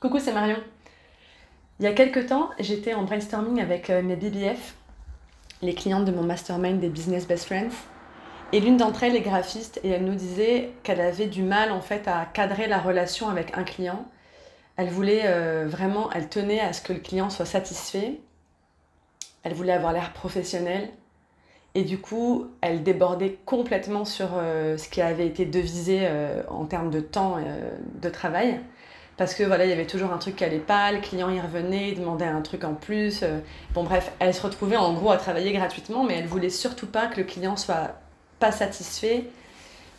Coucou, c'est Marion. Il y a quelques temps, j'étais en brainstorming avec euh, mes BBF, les clientes de mon mastermind des Business Best Friends. Et l'une d'entre elles est graphiste et elle nous disait qu'elle avait du mal en fait à cadrer la relation avec un client. Elle voulait euh, vraiment, elle tenait à ce que le client soit satisfait. Elle voulait avoir l'air professionnel. Et du coup, elle débordait complètement sur euh, ce qui avait été devisé en termes de temps de travail. Parce que voilà, il y avait toujours un truc qui allait pas, le client y revenait, il demandait un truc en plus. bon bref, elle se retrouvait en gros à travailler gratuitement, mais elle voulait surtout pas que le client soit pas satisfait.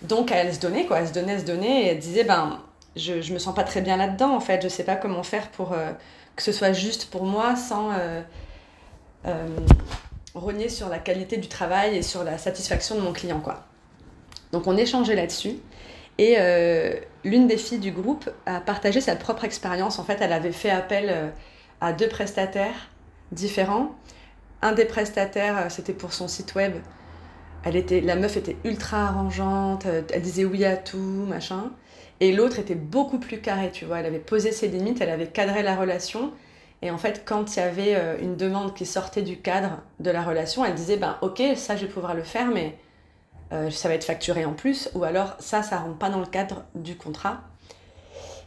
Donc elle se donnait, quoi. Elle se donnait, elle se donnait, et elle disait, ben, je, je me sens pas très bien là-dedans, en fait. Je sais pas comment faire pour euh, que ce soit juste pour moi sans euh, euh, rogner sur la qualité du travail et sur la satisfaction de mon client, quoi. Donc on échangeait là-dessus. Et l'une des filles du groupe a partagé sa propre expérience. En fait, elle avait fait appel à deux prestataires différents. Un des prestataires, c'était pour son site web elle était, la meuf était ultra arrangeante, euh, elle disait oui à tout, machin. Et l'autre était beaucoup plus carrée, tu vois. Elle avait posé ses limites, elle avait cadré la relation. Et en fait, quand il y avait euh, une demande qui sortait du cadre de la relation, elle disait ben ok, ça je vais pouvoir le faire, mais euh, ça va être facturé en plus, ou alors ça, ça rentre pas dans le cadre du contrat.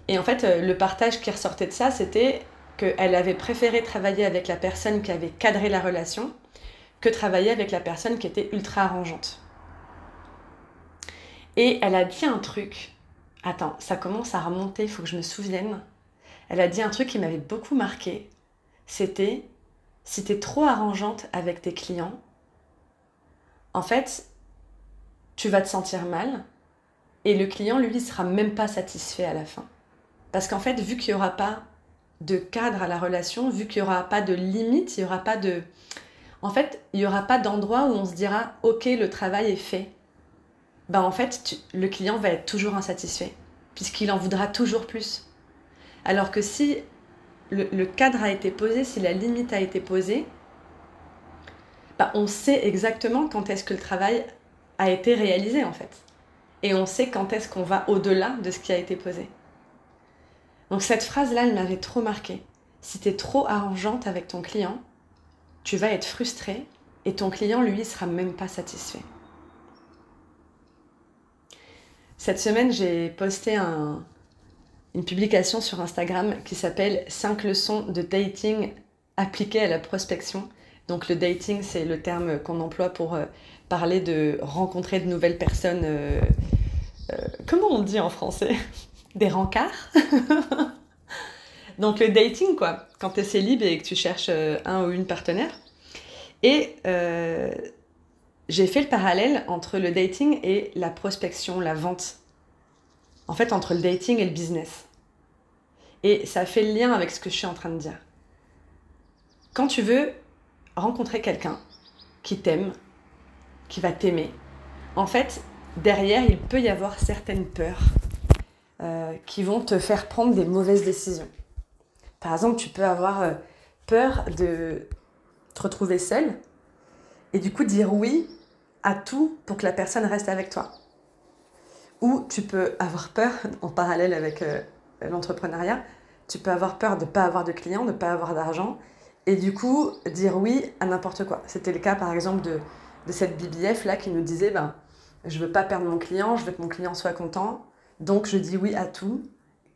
Et en fait, le partage qui ressortait de ça, c'était qu'elle avait préféré travailler avec la personne qui avait cadré la relation que travailler avec la personne qui était ultra arrangeante. Et elle a dit un truc. Attends, ça commence à remonter, il faut que je me souvienne. Elle a dit un truc qui m'avait beaucoup marqué. C'était si tu es trop arrangeante avec tes clients, en fait, tu vas te sentir mal et le client, lui, sera même pas satisfait à la fin. Parce qu'en fait, vu qu'il n'y aura pas de cadre à la relation, vu qu'il n'y aura pas de limite, il n'y aura pas de, en fait, il n'y aura pas d'endroit où on se dira OK, le travail est fait. Ben, en fait, le client va être toujours insatisfait, puisqu'il en voudra toujours plus. Alors que si le, cadre a été posé, si la limite a été posée, ben, on sait exactement quand est-ce que le travail a été réalisé en fait. Et on sait quand est-ce qu'on va au-delà de ce qui a été posé. Donc cette phrase-là, elle m'avait trop marqué. Si tu es trop arrangeante avec ton client, tu vas être frustré et ton client, lui, sera même pas satisfait. Cette semaine, j'ai posté une publication sur Instagram qui s'appelle 5 leçons de dating appliquées à la prospection. Donc le dating, c'est le terme qu'on emploie pour euh, parler de rencontrer de nouvelles personnes. Euh, euh, comment on dit en français? Des rencarts? Donc le dating, quoi, quand tu es célib et que tu cherches euh, un ou une partenaire. Et j'ai fait le parallèle entre le dating et la prospection, la vente. En fait, entre le dating et le business. Et ça fait le lien avec ce que je suis en train de dire. Quand tu veux rencontrer quelqu'un qui t'aime, qui va t'aimer, en fait, derrière, il peut y avoir certaines peurs euh, qui vont te faire prendre des mauvaises décisions. Par exemple, tu peux avoir euh, peur de te retrouver seule et du coup dire oui à tout pour que la personne reste avec toi. Ou tu peux avoir peur, en parallèle avec euh, l'entrepreneuriat, tu peux avoir peur de ne pas avoir de clients, de ne pas avoir d'argent, et du coup dire oui à n'importe quoi. C'était le cas par exemple de, cette BBF là qui nous disait ben, je veux pas perdre mon client, je veux que mon client soit content, donc je dis oui à tout,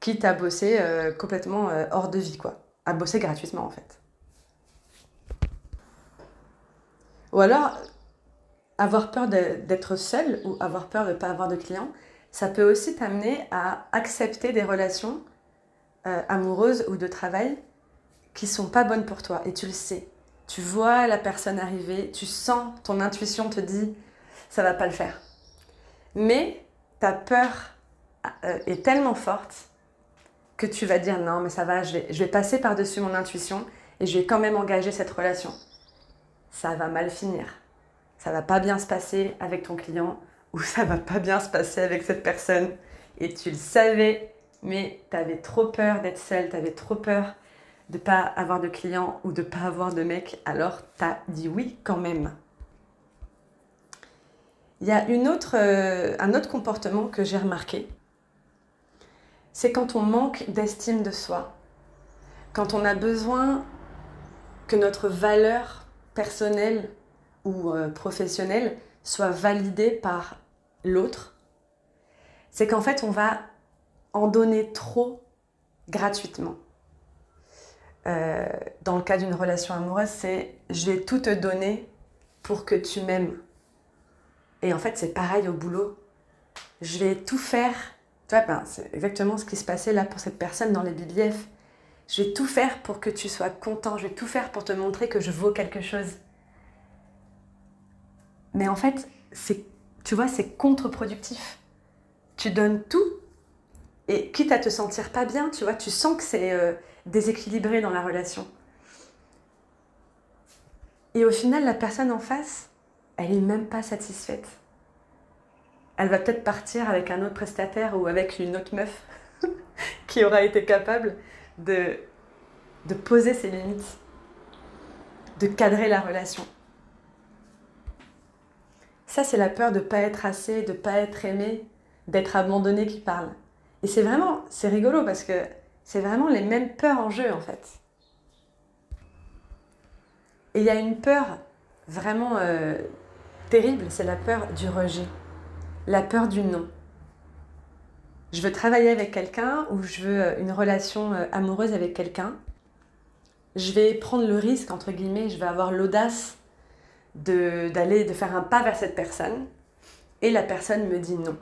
quitte à bosser euh, complètement euh, hors de vie, quoi. À bosser gratuitement, en fait. Ou alors, avoir peur d'être seul ou avoir peur de ne pas avoir de clients, ça peut aussi t'amener à accepter des relations euh, amoureuses ou de travail qui sont pas bonnes pour toi. Et tu le sais. Tu vois la personne arriver, tu sens, ton intuition te dit, ça va pas le faire. Mais ta peur est tellement forte que tu vas dire non, mais ça va, je vais, je vais passer par-dessus mon intuition et je vais quand même engager cette relation. Ça va mal finir. Ça va pas bien se passer avec ton client ou ça va pas bien se passer avec cette personne. Et tu le savais, mais tu avais trop peur d'être seule, tu avais trop peur de pas avoir de client ou de pas avoir de mec, alors tu as dit oui quand même. Il y a une autre, euh, un autre comportement que j'ai remarqué c'est quand on manque d'estime de soi quand on a besoin que notre valeur personnelle ou euh, professionnelle soit validée par l'autre, c'est qu'en fait on va en donner trop gratuitement. Euh, dans le cas d'une relation amoureuse, c'est je vais tout te donner pour que tu m'aimes. Et en fait, c'est pareil au boulot. Je vais tout faire. Tu vois, ben, c'est exactement ce qui se passait là pour cette personne dans les BBF. Je vais tout faire pour que tu sois content. Je vais tout faire pour te montrer que je vaux quelque chose. Mais en fait, c'est, tu vois, c'est contre-productif. Tu donnes tout et quitte à te sentir pas bien, tu vois, tu sens que c'est euh, déséquilibré dans la relation. Et au final, la personne en face, elle est même pas satisfaite. Elle va peut-être partir avec un autre prestataire ou avec une autre meuf qui aura été capable de, de poser ses limites, de cadrer la relation. Ça, c'est la peur de ne pas être assez, de ne pas être aimé, d'être abandonné qui parle. Et c'est vraiment, c'est rigolo parce que c'est vraiment les mêmes peurs en jeu en fait. Et il y a une peur vraiment euh, terrible, c'est la peur du rejet, la peur du non. Je veux travailler avec quelqu'un ou je veux euh, une relation euh, amoureuse avec quelqu'un. Je vais prendre le risque, entre guillemets, je vais avoir l'audace d'aller, de, de faire un pas vers cette personne. Et la personne me dit non.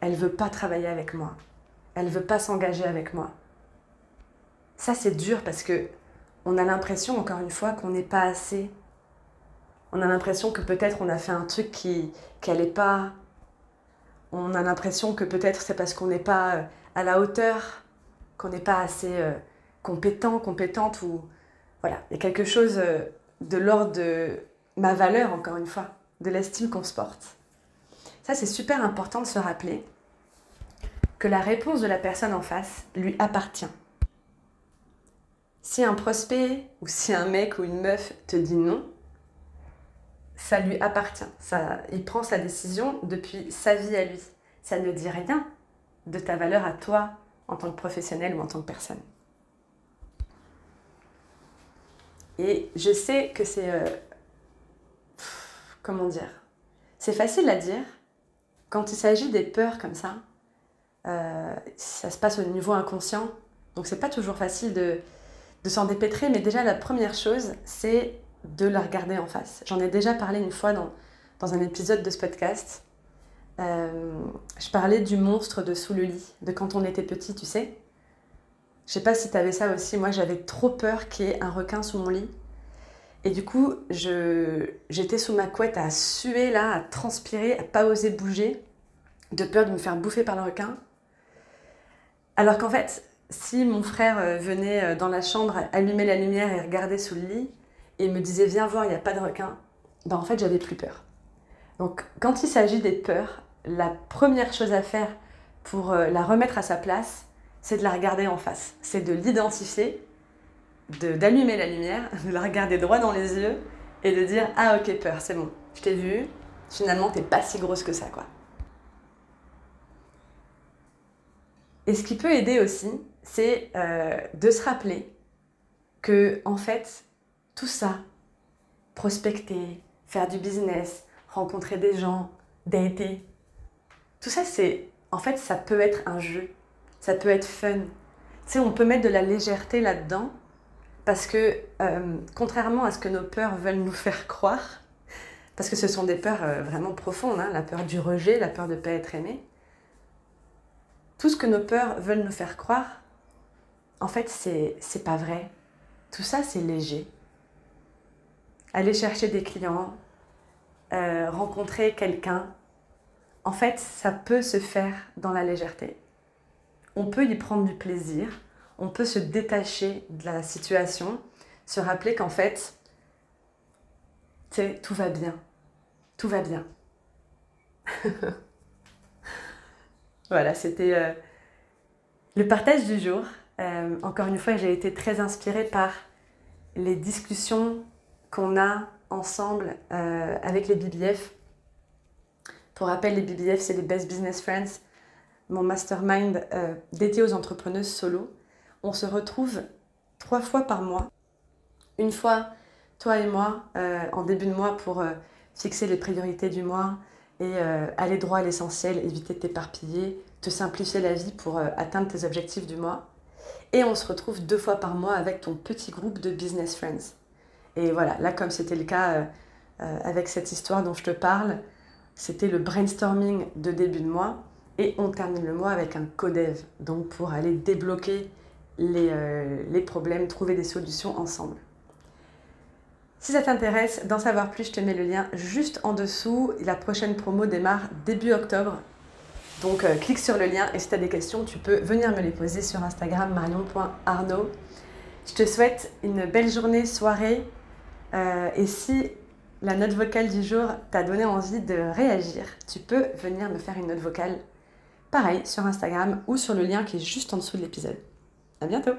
Elle veut pas travailler avec moi. Elle veut pas s'engager avec moi. Ça, c'est dur parce que on a l'impression, encore une fois, qu'on n'est pas assez. On a l'impression que peut-être on a fait un truc qui qu'elle n'est pas. On a l'impression que peut-être c'est parce qu'on n'est pas euh, à la hauteur, qu'on n'est pas assez euh, compétent, compétente ou voilà, il y a quelque chose euh, de l'ordre de ma valeur, encore une fois, de l'estime qu'on se porte. Ça, c'est super important de se rappeler que la réponse de la personne en face lui appartient. Si un prospect ou si un mec ou une meuf te dit non, ça lui appartient. Ça, il prend sa décision depuis sa vie à lui. Ça ne dit rien de ta valeur à toi en tant que professionnel ou en tant que personne. Et je sais que c'est... Euh, comment dire? C'est facile à dire quand il s'agit des peurs comme ça. Euh, ça se passe au niveau inconscient. Donc c'est pas toujours facile de, de s'en dépêtrer, mais déjà la première chose, c'est de la regarder en face. J'en ai déjà parlé une fois dans, dans un épisode de ce podcast. Euh, je parlais du monstre de sous le lit, de quand on était petit, tu sais. Je sais pas si tu avais ça aussi, moi j'avais trop peur qu'il y ait un requin sous mon lit. Et du coup, j'étais sous ma couette à suer là, à transpirer, à pas oser bouger, de peur de me faire bouffer par le requin. Alors qu'en fait, si mon frère euh, venait euh, dans la chambre, allumer la lumière et regarder sous le lit, et me disait viens voir, il n'y a pas de requin, ben en fait j'avais plus peur. Donc quand il s'agit des peurs, la première chose à faire pour euh, la remettre à sa place, c'est de la regarder en face, c'est de l'identifier, d'allumer la lumière, de la regarder droit dans les yeux et de dire ah ok peur, c'est bon, je t'ai vu, finalement t'es pas si grosse que ça quoi. Et ce qui peut aider aussi, c'est euh, de se rappeler que, en fait, tout ça, prospecter, faire du business, rencontrer des gens, dater, tout ça, c'est, en fait, ça peut être un jeu, ça peut être fun. Tu sais, on peut mettre de la légèreté là-dedans, parce que, euh, contrairement à ce que nos peurs veulent nous faire croire, parce que ce sont des peurs euh, vraiment profondes, hein, la peur du rejet, la peur de ne pas être aimé, tout ce que nos peurs veulent nous faire croire, en fait, c'est, pas vrai. Tout ça, c'est léger. Aller chercher des clients, euh, rencontrer quelqu'un, en fait, ça peut se faire dans la légèreté. On peut y prendre du plaisir, on peut se détacher de la situation, se rappeler qu'en fait, tout va bien. Tout va bien. voilà, c'était euh, le partage du jour. Euh, encore une fois, j'ai été très inspirée par les discussions qu'on a ensemble euh, avec les BBF. Pour rappel, les BBF, c'est les Best Business Friends, mon mastermind dédié aux entrepreneuses solo. On se retrouve trois fois par mois. Une fois, toi et moi, en début de mois pour fixer les priorités du mois et aller droit à l'essentiel, éviter de t'éparpiller, te simplifier la vie pour atteindre tes objectifs du mois. Et on se retrouve deux fois par mois avec ton petit groupe de business friends. Et voilà, là comme c'était le cas avec cette histoire dont je te parle, c'était le brainstorming de début de mois et on termine le mois avec un codev, donc pour aller débloquer les, euh, les problèmes, trouver des solutions ensemble. Si ça t'intéresse d'en savoir plus, je te mets le lien juste en dessous. La prochaine promo démarre début octobre. Donc euh, clique sur le lien et si tu as des questions, tu peux venir me les poser sur Instagram marion.arnaud. Je te souhaite une belle journée, soirée. Euh, et si la note vocale du jour t'a donné envie de réagir, tu peux venir me faire une note vocale, pareil, sur Instagram ou sur le lien qui est juste en dessous de l'épisode. À bientôt